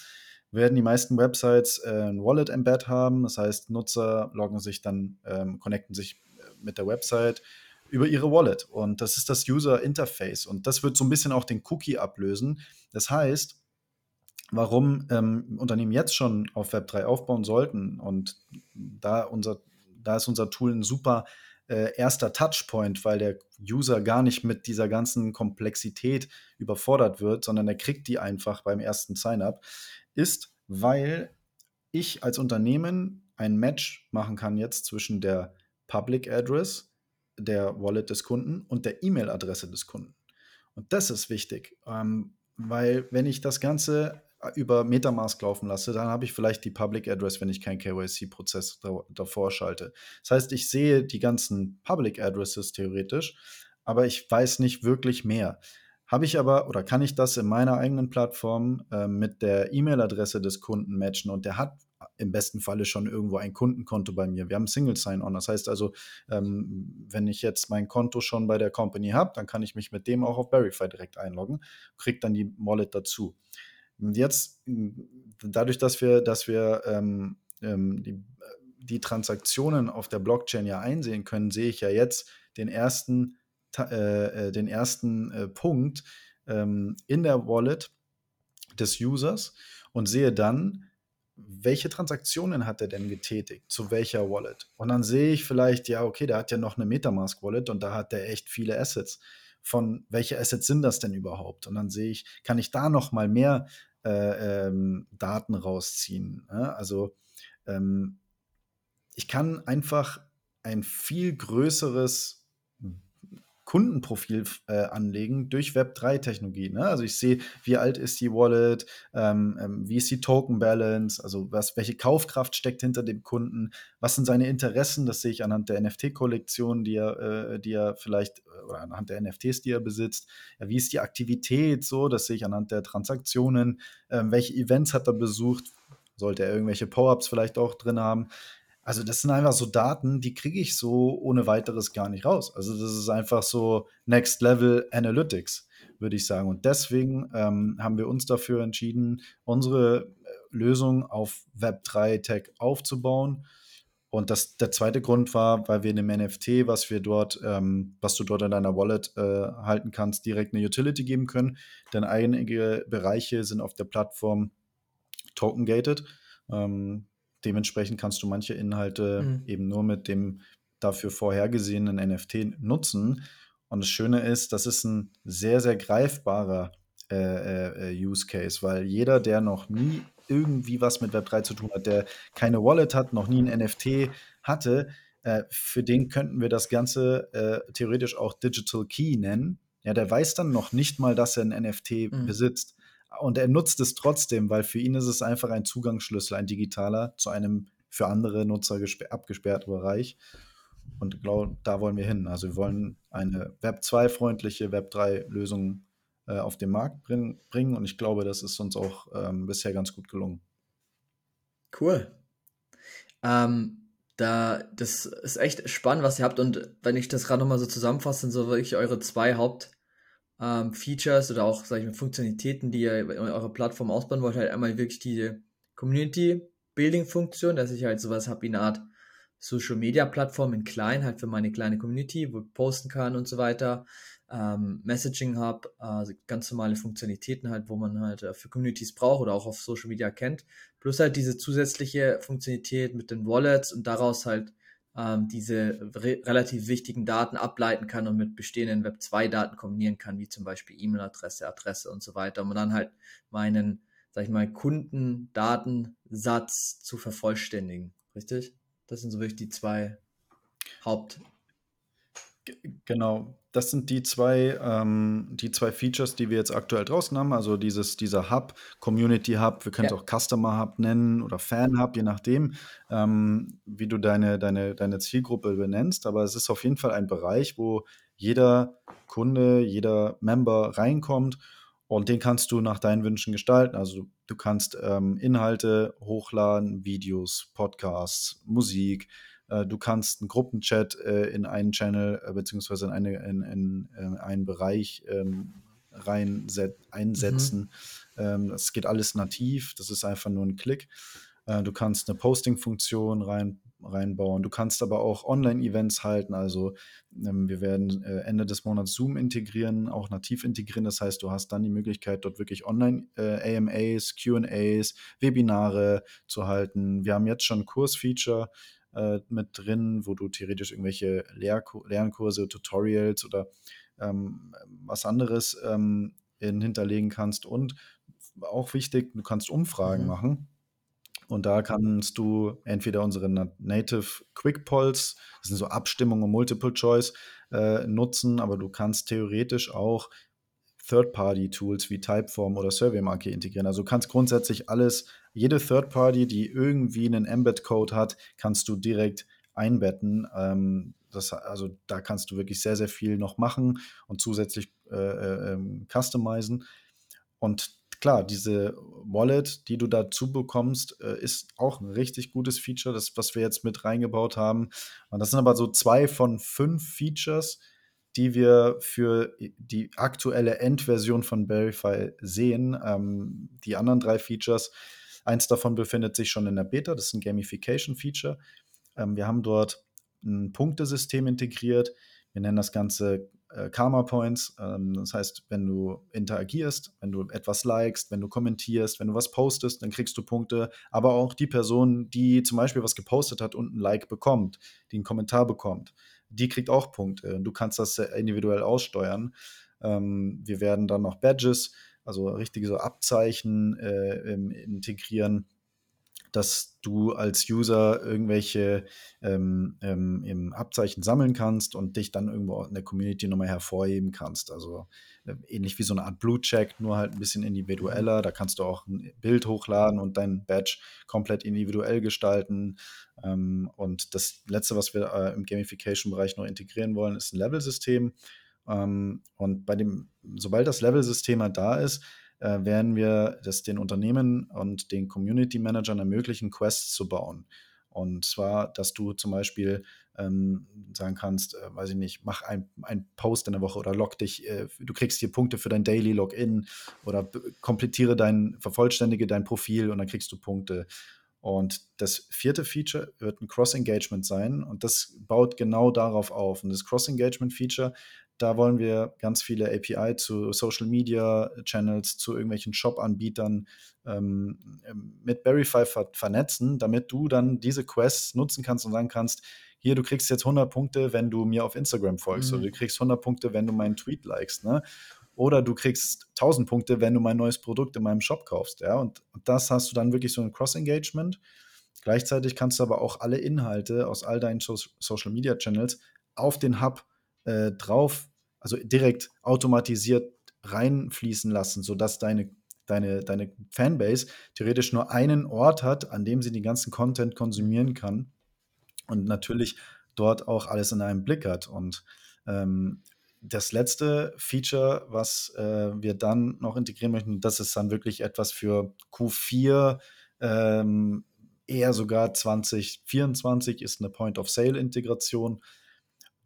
werden die meisten Websites äh, ein Wallet-Embed haben. Das heißt, Nutzer loggen sich dann, ähm, connecten sich äh, mit der Website über ihre Wallet. Und das ist das User Interface. Und das wird so ein bisschen auch den Cookie ablösen. Das heißt, warum ähm, Unternehmen jetzt schon auf Web3 aufbauen sollten und da, unser, da ist unser Tool ein super äh, erster Touchpoint, weil der User gar nicht mit dieser ganzen Komplexität überfordert wird, sondern er kriegt die einfach beim ersten Sign-up, ist, weil ich als Unternehmen ein Match machen kann jetzt zwischen der Public Address der Wallet des Kunden und der E-Mail-Adresse des Kunden. Und das ist wichtig, ähm, weil wenn ich das Ganze über Metamask laufen lasse, dann habe ich vielleicht die Public Address, wenn ich keinen KYC-Prozess da, davor schalte. Das heißt, ich sehe die ganzen Public Addresses theoretisch, aber ich weiß nicht wirklich mehr. Habe ich aber oder kann ich das in meiner eigenen Plattform äh, mit der E-Mail-Adresse des Kunden matchen und der hat im besten Falle schon irgendwo ein Kundenkonto bei mir. Wir haben Single Sign-On. Das heißt also, ähm, wenn ich jetzt mein Konto schon bei der Company habe, dann kann ich mich mit dem auch auf Verify direkt einloggen, kriege dann die Wallet dazu. Und jetzt, dadurch, dass wir, dass wir ähm, ähm, die, die Transaktionen auf der Blockchain ja einsehen können, sehe ich ja jetzt den ersten äh, äh, den ersten äh, Punkt ähm, in der Wallet des Users und sehe dann, welche Transaktionen hat er denn getätigt, zu welcher Wallet. Und dann sehe ich vielleicht, ja, okay, der hat ja noch eine Metamask-Wallet und da hat er echt viele Assets. Von welche Assets sind das denn überhaupt? Und dann sehe ich, kann ich da noch mal mehr äh, ähm, Daten rausziehen? Ja? Also ähm, ich kann einfach ein viel größeres Kundenprofil äh, anlegen durch Web3-Technologie. Ne? Also ich sehe, wie alt ist die Wallet, ähm, ähm, wie ist die Token Balance, also was, welche Kaufkraft steckt hinter dem Kunden, was sind seine Interessen, das sehe ich anhand der NFT-Kollektion, die er, äh, die er vielleicht, äh, oder anhand der NFTs, die er besitzt. Ja, wie ist die Aktivität so, das sehe ich anhand der Transaktionen, ähm, welche Events hat er besucht, sollte er irgendwelche Power-Ups vielleicht auch drin haben. Also das sind einfach so Daten, die kriege ich so ohne weiteres gar nicht raus. Also das ist einfach so Next Level Analytics, würde ich sagen. Und deswegen ähm, haben wir uns dafür entschieden, unsere äh, Lösung auf Web3 Tech aufzubauen. Und das, der zweite Grund war, weil wir in dem NFT, was wir dort, ähm, was du dort in deiner Wallet äh, halten kannst, direkt eine Utility geben können. Denn einige Bereiche sind auf der Plattform token gated. Ähm, dementsprechend kannst du manche Inhalte mhm. eben nur mit dem dafür vorhergesehenen NFT nutzen. Und das Schöne ist, das ist ein sehr, sehr greifbarer äh, äh, Use Case, weil jeder, der noch nie irgendwie was mit Web3 zu tun hat, der keine Wallet hat, noch nie ein NFT hatte, äh, für den könnten wir das Ganze äh, theoretisch auch Digital Key nennen. Ja, der weiß dann noch nicht mal, dass er ein NFT mhm. besitzt. Und er nutzt es trotzdem, weil für ihn ist es einfach ein Zugangsschlüssel, ein digitaler zu einem für andere Nutzer abgesperrten Bereich. Und glaub, da wollen wir hin. Also wir wollen eine Web 2-freundliche Web 3-Lösung äh, auf den Markt bring, bringen. Und ich glaube, das ist uns auch ähm, bisher ganz gut gelungen. Cool. Ähm, da, das ist echt spannend, was ihr habt. Und wenn ich das gerade nochmal so zusammenfasse, sind so wirklich eure zwei Hauptfeatures ähm, oder auch, sag ich mal, Funktionalitäten, die ihr in eurer Plattform ausbauen wollt. Halt einmal wirklich die Community-Building-Funktion, dass ich halt sowas habe wie eine Art Social Media Plattform in klein, halt für meine kleine Community, wo ich posten kann und so weiter ähm, Messaging Hub, also ganz normale Funktionalitäten halt, wo man halt äh, für Communities braucht oder auch auf Social Media kennt. Plus halt diese zusätzliche Funktionalität mit den Wallets und daraus halt ähm, diese re relativ wichtigen Daten ableiten kann und mit bestehenden Web 2 Daten kombinieren kann, wie zum Beispiel E-Mail-Adresse, Adresse und so weiter, um dann halt meinen, sag ich mal, Kundendatensatz zu vervollständigen. Richtig? Das sind so wirklich die zwei Haupt Genau, das sind die zwei, ähm, die zwei Features, die wir jetzt aktuell draußen haben. Also dieses, dieser Hub, Community Hub, wir können es Ja. auch Customer Hub nennen oder Fan Hub, je nachdem, ähm, wie du deine, deine, deine Zielgruppe benennst. Aber es ist auf jeden Fall ein Bereich, wo jeder Kunde, jeder Member reinkommt und den kannst du nach deinen Wünschen gestalten. Also du kannst ähm, Inhalte hochladen, Videos, Podcasts, Musik. Äh, du kannst einen Gruppenchat äh, in einen Channel äh, beziehungsweise in, eine, in, in, in äh, einen Bereich ähm, rein einsetzen. Mhm. Ähm, das geht alles nativ. Das ist einfach nur ein Klick. Du kannst eine Posting-Funktion rein, reinbauen. Du kannst aber auch Online-Events halten. Also ähm, wir werden äh, Ende des Monats Zoom integrieren, auch nativ integrieren. Das heißt, du hast dann die Möglichkeit, dort wirklich Online-AMAs, äh, QAs, Webinare zu halten. Wir haben jetzt schon Kursfeature äh, mit drin, wo du theoretisch irgendwelche Lehrkur Lernkurse, Tutorials oder ähm, was anderes ähm, in, hinterlegen kannst. Und auch wichtig, du kannst Umfragen mhm. machen. Und da kannst du entweder unsere Native Quick Polls, das sind so Abstimmungen und Multiple Choice, äh, nutzen, aber du kannst theoretisch auch Third-Party-Tools wie Typeform oder SurveyMonkey integrieren. Also du kannst grundsätzlich alles, jede Third-Party, die irgendwie einen Embed-Code hat, kannst du direkt einbetten. Ähm, das, also da kannst du wirklich sehr, sehr viel noch machen und zusätzlich äh, äh, ähm, customizen. Und klar, diese Wallet, die du dazu bekommst, äh, ist auch ein richtig gutes Feature, das, was wir jetzt mit reingebaut haben. Und das sind aber so zwei von fünf Features, die wir für die aktuelle Endversion von Verify sehen. Ähm, die anderen drei Features, eins davon befindet sich schon in der Beta, das ist ein Gamification-Feature. Ähm, wir haben dort ein Punktesystem integriert. Wir nennen das Ganze äh, Karma Points. Ähm, das heißt, wenn du interagierst, wenn du etwas likest, wenn du kommentierst, wenn du was postest, dann kriegst du Punkte. Aber auch die Person, die zum Beispiel was gepostet hat und ein Like bekommt, die einen Kommentar bekommt, die kriegt auch Punkte. Du kannst das individuell aussteuern. Ähm, wir werden dann noch Badges, also richtige so Abzeichen äh, integrieren dass du als User irgendwelche ähm, ähm, Abzeichen sammeln kannst und dich dann irgendwo in der Community nochmal hervorheben kannst. Also äh, ähnlich wie so eine Art Blue-Check, nur halt ein bisschen individueller. Da kannst du auch ein Bild hochladen und dein Badge komplett individuell gestalten. Ähm, und das Letzte, was wir äh, im Gamification-Bereich noch integrieren wollen, ist ein Level-System. Ähm, und bei dem, sobald das Level-System halt da ist, äh, werden wir das den Unternehmen und den Community Managern ermöglichen, Quests zu bauen. Und zwar, dass du zum Beispiel ähm, sagen kannst, äh, weiß ich nicht, mach ein, ein Post in der Woche oder log dich, äh, du kriegst hier Punkte für dein Daily Login oder komplettiere dein, vervollständige dein Profil und dann kriegst du Punkte. Und das vierte Feature wird ein Cross-Engagement sein und das baut genau darauf auf. Und das Cross-Engagement-Feature da wollen wir ganz viele API zu Social Media Channels, zu irgendwelchen Shop-Anbietern ähm, ähm, mit Verify ver vernetzen, damit du dann diese Quests nutzen kannst und sagen kannst, hier, du kriegst jetzt 100 Punkte, wenn du mir auf Instagram folgst, mhm. oder du kriegst 100 Punkte, wenn du meinen Tweet likest, ne? Oder du kriegst 1000 Punkte, wenn du mein neues Produkt in meinem Shop kaufst, ja? Und, und das hast du dann wirklich so ein Cross-Engagement. Gleichzeitig kannst du aber auch alle Inhalte aus all deinen so Social Media Channels auf den Hub äh, drauf, also direkt automatisiert reinfließen lassen, sodass deine, deine, deine Fanbase theoretisch nur einen Ort hat, an dem sie den ganzen Content konsumieren kann und natürlich dort auch alles in einem Blick hat. Und ähm, das letzte Feature, was äh, wir dann noch integrieren möchten, das ist dann wirklich etwas für Q4, ähm, eher sogar 2024 ist eine Point-of-Sale-Integration.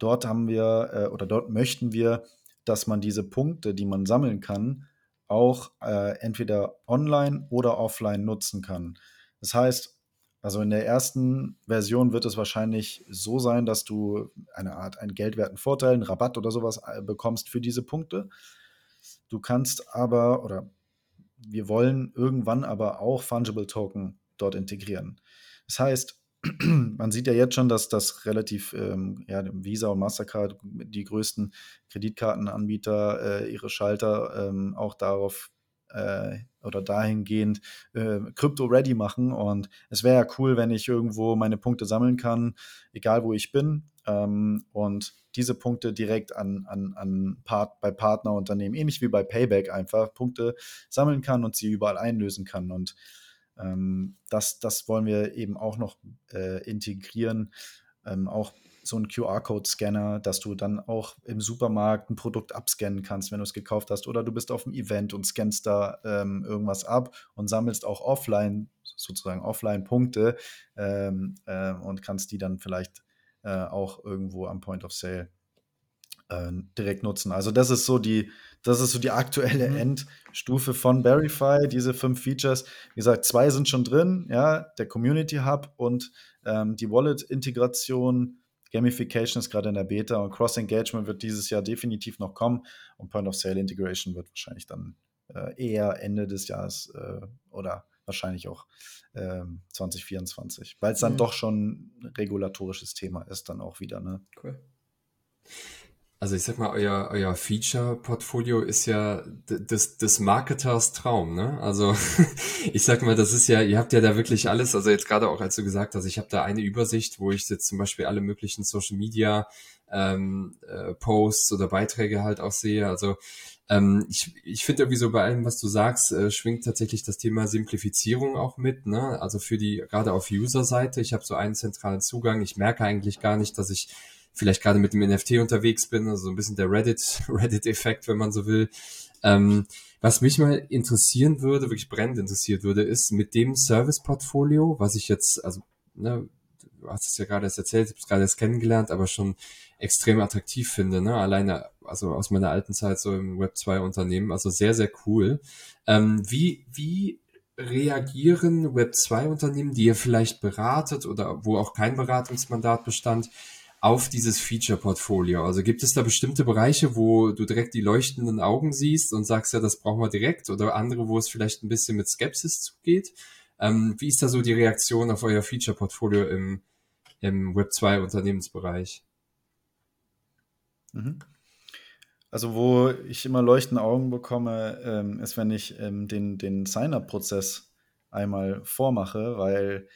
Dort haben wir äh, oder dort möchten wir, dass man diese Punkte, die man sammeln kann, auch äh, entweder online oder offline nutzen kann. Das heißt, also in der ersten Version wird es wahrscheinlich so sein, dass du eine Art einen geldwerten Vorteil, einen Rabatt oder sowas äh, bekommst für diese Punkte. Du kannst aber oder wir wollen irgendwann aber auch Fungible Token dort integrieren. Das heißt, man sieht ja jetzt schon, dass das relativ, ähm, ja, Visa und Mastercard, die größten Kreditkartenanbieter, äh, ihre Schalter ähm, auch darauf äh, oder dahingehend äh, Crypto-ready machen. Und es wäre ja cool, wenn ich irgendwo meine Punkte sammeln kann, egal wo ich bin. Ähm, und diese Punkte direkt an, an, an Part, bei Partnerunternehmen, ähnlich wie bei Payback einfach, Punkte sammeln kann und sie überall einlösen kann. Und ähm, das, das wollen wir eben auch noch äh, integrieren. Ähm, auch so ein QR-Code-Scanner, dass du dann auch im Supermarkt ein Produkt abscannen kannst, wenn du es gekauft hast. Oder du bist auf einem Event und scannst da ähm, irgendwas ab und sammelst auch offline, sozusagen offline Punkte ähm, äh, und kannst die dann vielleicht äh, auch irgendwo am Point of Sale äh, direkt nutzen. Also das ist so die, das ist so die aktuelle mhm. Endstufe von Verify, diese fünf Features. Wie gesagt, zwei sind schon drin, ja, der Community Hub und ähm, die Wallet-Integration Gamification ist gerade in der Beta und Cross-Engagement wird dieses Jahr definitiv noch kommen und Point-of-Sale-Integration wird wahrscheinlich dann äh, eher Ende des Jahres äh, oder wahrscheinlich auch äh, 2024, weil es dann mhm. doch schon ein regulatorisches Thema ist, dann auch wieder. Ne? Cool. Also ich sag mal, euer, euer Feature-Portfolio ist ja des, des Marketers Traum, ne? Also ich sag mal, das ist ja, ihr habt ja da wirklich alles, also jetzt gerade auch, als du gesagt hast, ich habe da eine Übersicht, wo ich jetzt zum Beispiel alle möglichen Social Media ähm, äh, Posts oder Beiträge halt auch sehe. Also ähm, ich, ich finde irgendwie so bei allem, was du sagst, äh, schwingt tatsächlich das Thema Simplifizierung auch mit, ne? Also für die, gerade auf User-Seite, ich habe so einen zentralen Zugang, ich merke eigentlich gar nicht, dass ich vielleicht gerade mit dem NFT unterwegs bin, also ein bisschen der Reddit, Reddit-Effekt, wenn man so will. Ähm, was mich mal interessieren würde, wirklich brennend interessiert würde, ist mit dem Service-Portfolio, was ich jetzt, also, ne, du hast es ja gerade erst erzählt, ich habe es gerade erst kennengelernt, aber schon extrem attraktiv finde, ne? Alleine, also aus meiner alten Zeit so im Web 2 Unternehmen, also sehr, sehr cool. Ähm, wie, wie reagieren Web 2 Unternehmen, die ihr vielleicht beratet oder wo auch kein Beratungsmandat bestand, auf dieses Feature-Portfolio? Also gibt es da bestimmte Bereiche, wo du direkt die leuchtenden Augen siehst und sagst, ja, das brauchen wir direkt oder andere, wo es vielleicht ein bisschen mit Skepsis zugeht? Ähm, wie ist da so die Reaktion auf euer Feature-Portfolio im, im Web 2 Unternehmensbereich? Mhm. Also, wo ich immer leuchtende Augen bekomme, ähm, ist, wenn ich ähm, den, den Sign-up-Prozess einmal vormache, weil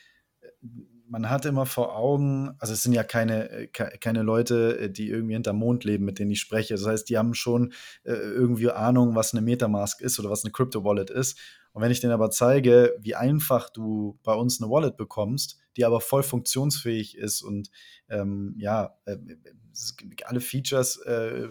man hat immer vor Augen, also es sind ja keine, äh, keine Leute, äh, die irgendwie hinterm Mond leben, mit denen ich spreche. Das heißt, die haben schon äh, irgendwie Ahnung, was eine Metamask ist oder was eine Crypto-Wallet ist. Und wenn ich denen aber zeige, wie einfach du bei uns eine Wallet bekommst, die aber voll funktionsfähig ist und ähm, ja, äh, alle Features äh,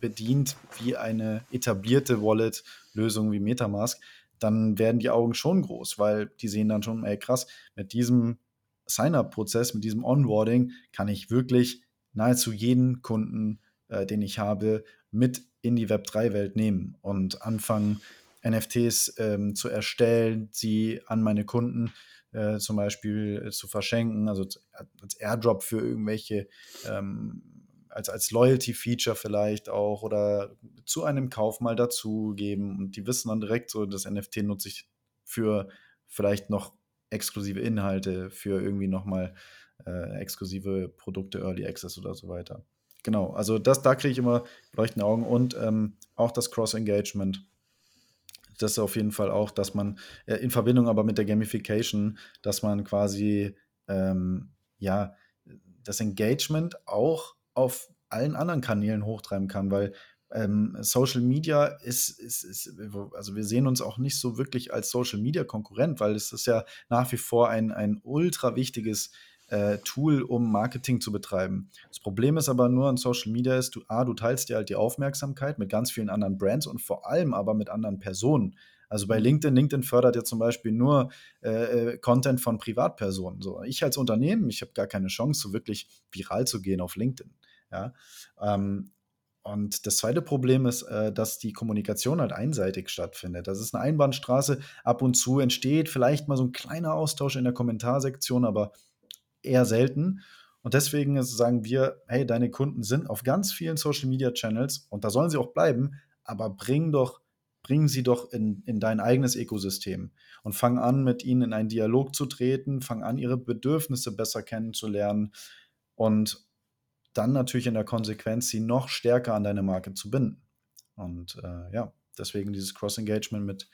bedient wie eine etablierte Wallet-Lösung wie Metamask, dann werden die Augen schon groß, weil die sehen dann schon, ey krass, mit diesem Sign-up-Prozess, mit diesem Onboarding, kann ich wirklich nahezu jeden Kunden, äh, den ich habe, mit in die Web3-Welt nehmen und anfangen, NFTs ähm, zu erstellen, sie an meine Kunden äh, zum Beispiel äh, zu verschenken, also als Airdrop für irgendwelche, ähm, als, als Loyalty-Feature vielleicht auch oder zu einem Kauf mal dazugeben. Und die wissen dann direkt so, das NFT nutze ich für vielleicht noch exklusive Inhalte für irgendwie nochmal äh, exklusive Produkte, Early Access oder so weiter. Genau, also das, da kriege ich immer leuchtende Augen und ähm, auch das Cross-Engagement. Das ist auf jeden Fall auch, dass man äh, in Verbindung aber mit der Gamification, dass man quasi ähm, ja das Engagement auch auf allen anderen Kanälen hochtreiben kann, weil ähm, Social Media ist, ist, ist, also wir sehen uns auch nicht so wirklich als Social Media Konkurrent, weil es ist ja nach wie vor ein, ein ultra wichtiges äh, Tool, um Marketing zu betreiben. Das Problem ist aber nur an Social Media ist, du, A, du teilst dir halt die Aufmerksamkeit mit ganz vielen anderen Brands und vor allem aber mit anderen Personen. Also bei LinkedIn, LinkedIn fördert ja zum Beispiel nur äh, äh Content von Privatpersonen. So, ich als Unternehmen, ich habe gar keine Chance, so wirklich viral zu gehen auf LinkedIn. Ja, ähm, und das zweite Problem ist, äh, dass die Kommunikation halt einseitig stattfindet. Das ist eine Einbahnstraße. Ab und zu entsteht vielleicht mal so ein kleiner Austausch in der Kommentarsektion, aber eher selten. Und deswegen sagen wir, hey, deine Kunden sind auf ganz vielen Social Media Channels und da sollen sie auch bleiben, aber bring doch, bring sie doch in, in dein eigenes Ökosystem und fang an, mit ihnen in einen Dialog zu treten, fang an, ihre Bedürfnisse besser kennenzulernen und dann natürlich in der Konsequenz sie noch stärker an deine Marke zu binden. Und äh, ja, deswegen dieses Cross-Engagement mit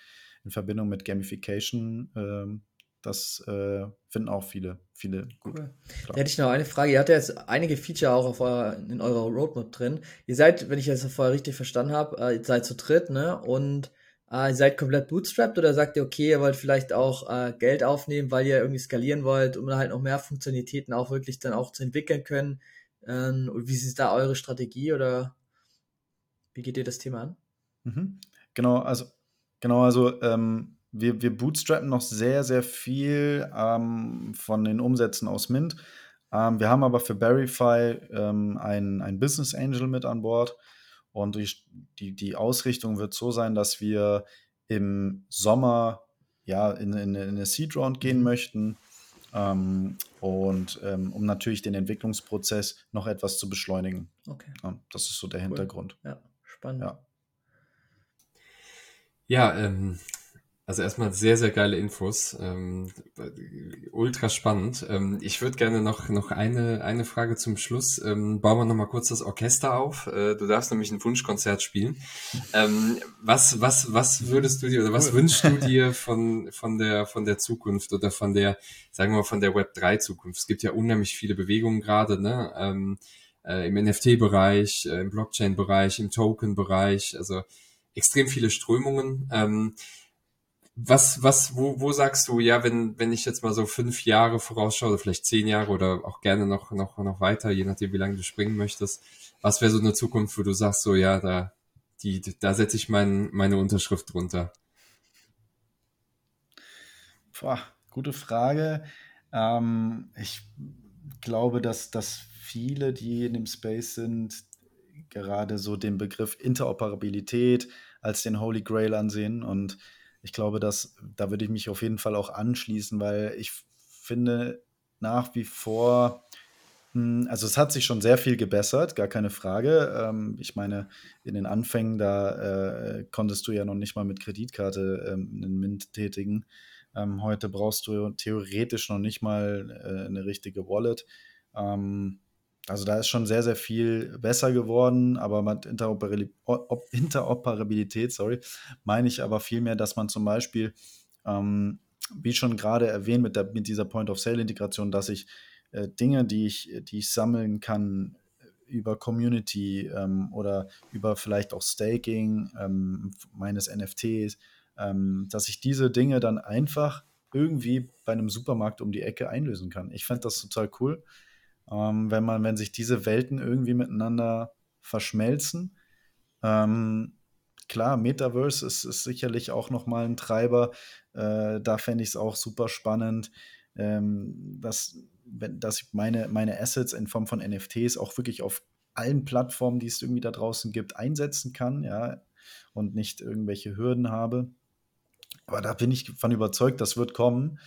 in Verbindung mit Gamification, äh, das äh, finden auch viele, viele gut. Cool. Da hätte ich noch eine Frage. Ihr habt ja jetzt einige Feature auch euer, in eurer Roadmap drin. Ihr seid, wenn ich das vorher richtig verstanden habe, äh, ihr seid zu dritt, ne? Und äh, ihr seid komplett bootstrapped oder sagt ihr, okay, ihr wollt vielleicht auch äh, Geld aufnehmen, weil ihr irgendwie skalieren wollt, um halt noch mehr Funktionalitäten auch wirklich dann auch zu entwickeln können? Ähm, wie ist da eure Strategie oder wie geht ihr das Thema an? Mhm. Genau, also genau, also ähm, wir, wir bootstrappen noch sehr, sehr viel ähm, von den Umsätzen aus Mint. Ähm, wir haben aber für Verify ähm, einen, einen Business Angel mit an Bord. Und die, die, die Ausrichtung wird so sein, dass wir im Sommer ja, in, in, in eine Seed Round gehen mhm. möchten ähm, und ähm, um natürlich den Entwicklungsprozess noch etwas zu beschleunigen. Okay. Ja, das ist so der cool. Hintergrund. Ja, spannend. Ja, ja ähm, also erstmal sehr, sehr geile Infos. Ähm, ultra spannend. Ähm, ich würde gerne noch, noch eine, eine Frage zum Schluss. Ähm, bauen wir nochmal kurz das Orchester auf. Äh, du darfst nämlich ein Wunschkonzert spielen. Ähm, was, was, was würdest du dir oder was wünschst du dir von, von, der, von der Zukunft oder von der, sagen wir mal, von der Web 3 Zukunft? Es gibt ja unheimlich viele Bewegungen gerade, ne? Ähm, äh, Im NFT-Bereich, äh, im Blockchain-Bereich, im Token-Bereich, also extrem viele Strömungen. Ähm, was, was, wo, wo sagst du, ja, wenn, wenn ich jetzt mal so fünf Jahre vorausschaue, oder vielleicht zehn Jahre oder auch gerne noch, noch, noch weiter, je nachdem, wie lange du springen möchtest, was wäre so eine Zukunft, wo du sagst, so, ja, da, die, da setze ich mein, meine Unterschrift drunter? Boah, gute Frage. Ähm, ich glaube, dass, dass viele, die in dem Space sind, gerade so den Begriff Interoperabilität als den Holy Grail ansehen und ich glaube, dass da würde ich mich auf jeden Fall auch anschließen, weil ich finde nach wie vor, hm, also es hat sich schon sehr viel gebessert, gar keine Frage. Ähm, ich meine, in den Anfängen, da äh, konntest du ja noch nicht mal mit Kreditkarte ähm, einen Mint tätigen. Ähm, heute brauchst du theoretisch noch nicht mal äh, eine richtige Wallet. Also da ist schon sehr, sehr viel besser geworden, aber mit Interoperabilität, sorry, meine ich aber vielmehr, dass man zum Beispiel, ähm, wie schon gerade erwähnt, mit, der, mit dieser Point-of-Sale-Integration, dass ich äh, Dinge, die ich, die ich sammeln kann über Community ähm, oder über vielleicht auch Staking ähm, meines NFTs, ähm, dass ich diese Dinge dann einfach irgendwie bei einem Supermarkt um die Ecke einlösen kann. Ich fände das total cool ähm, wenn man, wenn sich diese Welten irgendwie miteinander verschmelzen. Ähm, klar, Metaverse ist, ist sicherlich auch nochmal ein Treiber. Äh, da fände ich es auch super spannend, ähm, dass, dass ich meine, meine Assets in Form von NFTs auch wirklich auf allen Plattformen, die es irgendwie da draußen gibt, einsetzen kann, ja, und nicht irgendwelche Hürden habe. Aber da bin ich von überzeugt, das wird kommen.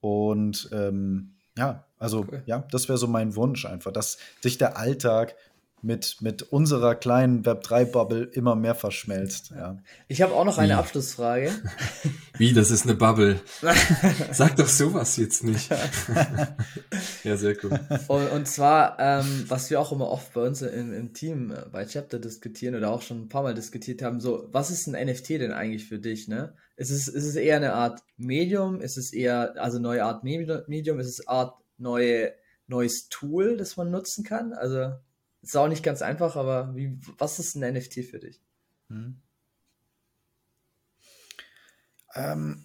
Und ähm, ja, also cool. ja, das wäre so mein Wunsch einfach, dass sich der Alltag mit, mit unserer kleinen Web3-Bubble immer mehr verschmelzt. Ja. Ich habe auch noch eine Wie? Abschlussfrage. Wie, das ist eine Bubble? Sag doch sowas jetzt nicht. ja, sehr cool. Und, und zwar, ähm, was wir auch immer oft bei uns im, im Team äh, bei Chapter diskutieren oder auch schon ein paar Mal diskutiert haben, so, was ist ein NFT denn eigentlich für dich, ne? Ist es, ist es eher eine Art Medium? Ist es eher, also neue Art Medium? Ist es Art neue, neues Tool, das man nutzen kann? Also, ist auch nicht ganz einfach, aber wie, was ist ein NFT für dich? Hm. Ähm,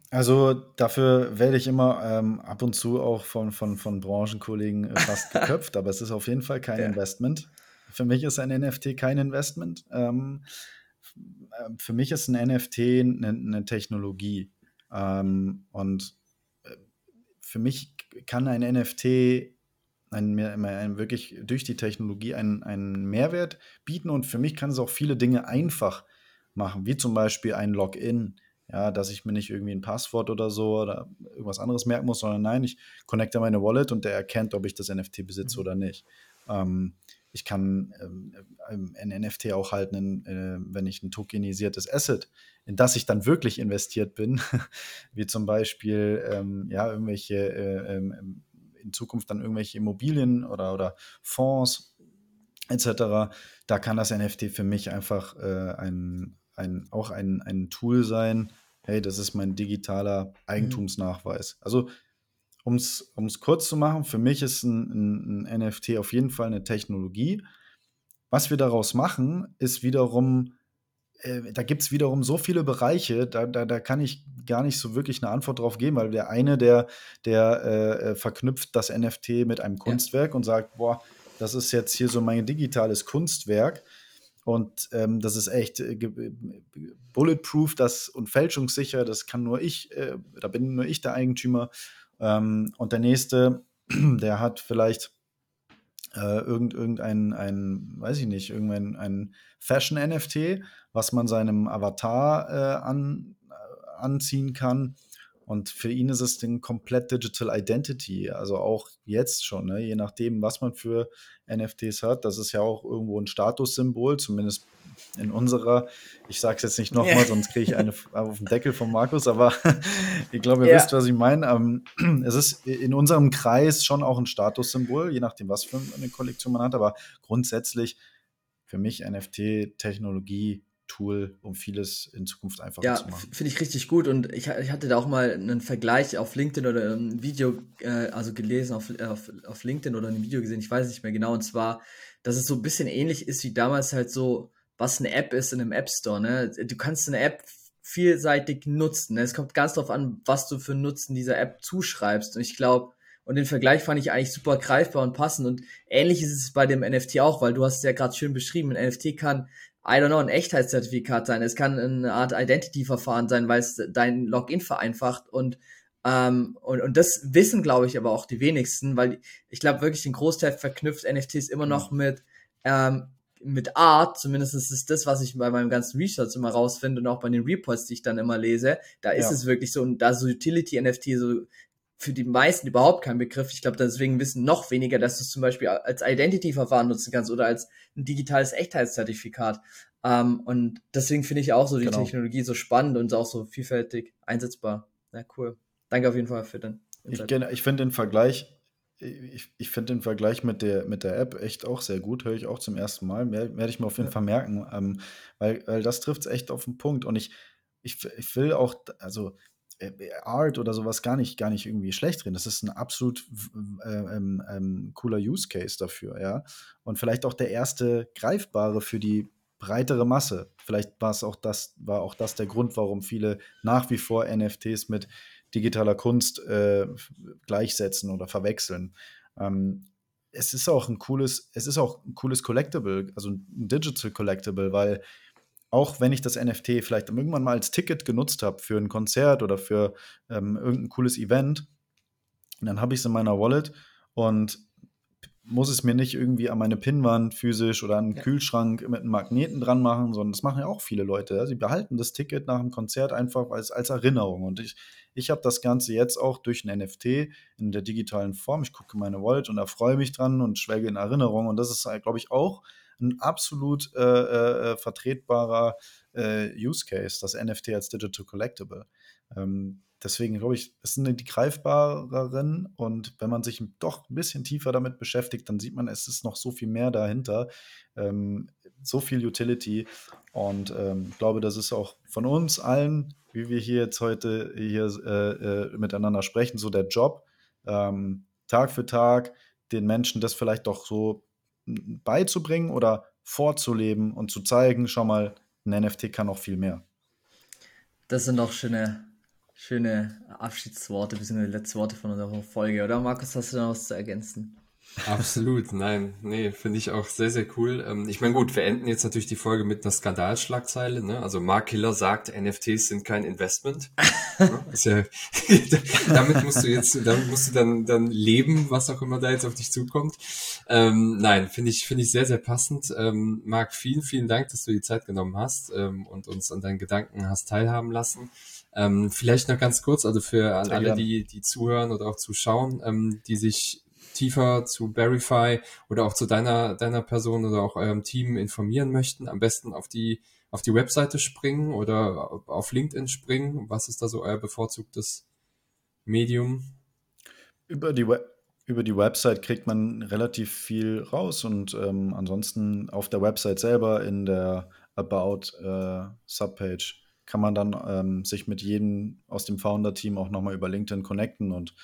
also dafür werde ich immer ähm, ab und zu auch von, von, von Branchenkollegen äh, fast geköpft, aber es ist auf jeden Fall kein ja. Investment. Für mich ist ein NFT kein Investment. Ähm, ähm, für mich ist ein NFT eine, eine Technologie. Ähm, und äh, für mich kann ein NFT ein, ein, wirklich durch die Technologie einen, einen Mehrwert bieten und für mich kann es auch viele Dinge einfach machen, wie zum Beispiel ein Login. Ja, dass ich mir nicht irgendwie ein Passwort oder so oder irgendwas anderes merken muss, sondern nein, ich connecte meine Wallet und der erkennt, ob ich das NFT besitze mhm. oder nicht. Ähm, ich kann ähm, ein NFT auch halten, äh, wenn ich ein tokenisiertes Asset, in das ich dann wirklich investiert bin, wie zum Beispiel ähm, ja, irgendwelche äh, ähm, in Zukunft dann irgendwelche Immobilien oder, oder Fonds etc. Da kann das NFT für mich einfach äh, ein, ein, auch ein, ein Tool sein. Hey, das ist mein digitaler mhm. Eigentumsnachweis. Also um es kurz zu machen, für mich ist ein, ein, ein, NFT auf jeden Fall eine Technologie. Was wir daraus machen, ist wiederum, äh, da gibt es wiederum so viele Bereiche, da, da, da kann ich gar nicht so wirklich eine Antwort drauf geben, weil der eine, der, der äh, äh verknüpft das NFT mit einem Kunstwerk ja. und sagt, boah, das ist jetzt hier so mein digitales Kunstwerk. Und ähm, das ist echt äh, bulletproof das, und fälschungssicher. Das kann nur ich, äh, da bin nur ich der Eigentümer. Ähm, und der nächste, der hat vielleicht äh, irgend, irgendein, ein, weiß ich nicht, irgendein ein Fashion-NFT, was man seinem Avatar äh, an, äh, anziehen kann. Und für ihn ist es eine komplett Digital Identity, also auch jetzt schon, ne? je nachdem, was man für NFTs hat. Das ist ja auch irgendwo ein Statussymbol, zumindest in unserer. Ich sage es jetzt nicht nochmal, sonst kriege ich eine auf den Deckel von Markus, aber ich glaube, ihr yeah. wisst, was ich meine. Ähm, es ist in unserem Kreis schon auch ein Statussymbol, je nachdem, was für eine Kollektion man hat, aber grundsätzlich für mich NFT-Technologie Tool, um vieles in Zukunft einfacher ja, zu machen. Ja, finde ich richtig gut und ich, ich, hatte da auch mal einen Vergleich auf LinkedIn oder ein Video, äh, also gelesen auf, auf, auf LinkedIn oder ein Video gesehen, ich weiß nicht mehr genau, und zwar, dass es so ein bisschen ähnlich ist wie damals halt so, was eine App ist in einem App Store. Ne? Du kannst eine App vielseitig nutzen. Ne? Es kommt ganz darauf an, was du für Nutzen dieser App zuschreibst. Und ich glaube, und den Vergleich fand ich eigentlich super greifbar und passend. Und ähnlich ist es bei dem NFT auch, weil du hast es ja gerade schön beschrieben. Ein NFT kann I don't know, ein Echtheitszertifikat sein. Es kann eine Art Identity-Verfahren sein, weil es dein Login vereinfacht und ähm, und, und das wissen, glaube ich, aber auch die wenigsten, weil ich glaube wirklich den Großteil verknüpft NFTs immer noch mhm. mit ähm, mit Art, zumindest ist das, was ich bei meinem ganzen Research immer rausfinde und auch bei den Reports, die ich dann immer lese, da ist ja. es wirklich so, und da so Utility-NFT so für die meisten überhaupt kein Begriff. Ich glaube, deswegen wissen noch weniger, dass du es zum Beispiel als Identity-Verfahren nutzen kannst oder als ein digitales Echtheitszertifikat. Ähm, und deswegen finde ich auch so die genau. Technologie so spannend und auch so vielfältig einsetzbar. Ja, cool. Danke auf jeden Fall für den. Insight. Ich, ich finde den Vergleich, ich, ich finde den Vergleich mit der, mit der App echt auch sehr gut. Höre ich auch zum ersten Mal. Werde ich mir auf jeden ja. Fall merken, ähm, weil, weil das trifft es echt auf den Punkt. Und ich, ich, ich will auch, also äh, Art oder sowas gar nicht, gar nicht irgendwie schlecht drin. Das ist ein absolut äh, ähm, ähm, cooler Use Case dafür, ja. Und vielleicht auch der erste greifbare für die breitere Masse. Vielleicht war es auch das, war auch das der Grund, warum viele nach wie vor NFTs mit digitaler Kunst äh, gleichsetzen oder verwechseln. Ähm, es ist auch ein cooles, es ist auch ein cooles Collectible, also ein Digital Collectible, weil auch wenn ich das NFT vielleicht irgendwann mal als Ticket genutzt habe für ein Konzert oder für ähm, irgendein cooles Event, dann habe ich es in meiner Wallet und muss es mir nicht irgendwie an meine Pinnwand physisch oder an einen ja. Kühlschrank mit einem Magneten dran machen, sondern das machen ja auch viele Leute. Ja? Sie behalten das Ticket nach dem Konzert einfach als, als Erinnerung. Und ich, ich habe das Ganze jetzt auch durch ein NFT in der digitalen Form. Ich gucke meine Wallet und erfreue mich dran und schwelge in Erinnerung. Und das ist, glaube ich, auch ein absolut äh, äh, vertretbarer äh, Use Case, das NFT als Digital Collectible. Ähm, deswegen glaube ich, es sind die greifbareren und wenn man sich doch ein bisschen tiefer damit beschäftigt, dann sieht man, es ist noch so viel mehr dahinter, ähm, so viel Utility und ähm, ich glaube, das ist auch von uns allen, wie wir hier jetzt heute hier äh, äh, miteinander sprechen, so der Job, ähm, Tag für Tag den Menschen das vielleicht doch so beizubringen oder vorzuleben und zu zeigen, schau mal, ein NFT kann auch viel mehr. Das sind doch schöne, schöne Abschiedsworte, bzw. letzte Worte von unserer Folge, oder Markus, hast du noch was zu ergänzen? Absolut, nein, nee, finde ich auch sehr, sehr cool. Ähm, ich meine, gut, wir enden jetzt natürlich die Folge mit einer Skandalschlagzeile, ne? Also Mark Killer sagt, NFTs sind kein Investment. ne? ja, damit musst du jetzt, damit musst du dann, dann leben, was auch immer da jetzt auf dich zukommt. Ähm, nein, finde ich, finde ich sehr, sehr passend. Ähm, Marc, vielen, vielen Dank, dass du die Zeit genommen hast ähm, und uns an deinen Gedanken hast teilhaben lassen. Ähm, vielleicht noch ganz kurz, also für an alle, die, die zuhören oder auch zuschauen, ähm, die sich tiefer zu Verify oder auch zu deiner, deiner Person oder auch eurem Team informieren möchten, am besten auf die, auf die Webseite springen oder auf LinkedIn springen. Was ist da so euer bevorzugtes Medium? Über die, Web über die Website kriegt man relativ viel raus und ähm, ansonsten auf der Website selber in der About äh, Subpage kann man dann ähm, sich mit jedem aus dem Founder-Team auch nochmal über LinkedIn connecten und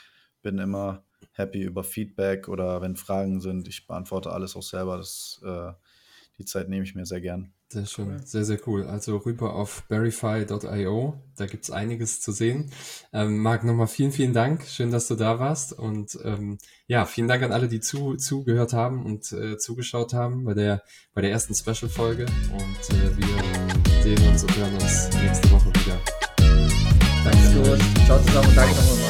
bin immer happy über Feedback oder wenn Fragen sind. Ich beantworte alles auch selber. Das, äh, die Zeit nehme ich mir sehr gern. Sehr schön, cool. sehr, sehr cool. Also rüber auf verify.io, da gibt es einiges zu sehen. Ähm, Marc, nochmal vielen, vielen Dank. Schön, dass du da warst. Und ähm, ja, vielen Dank an alle, die zu, zugehört haben und äh, zugeschaut haben bei der, bei der ersten Special-Folge. Und äh, wir sehen uns und hören uns nächste Woche wieder. Danke. Ciao zusammen und danke nochmal.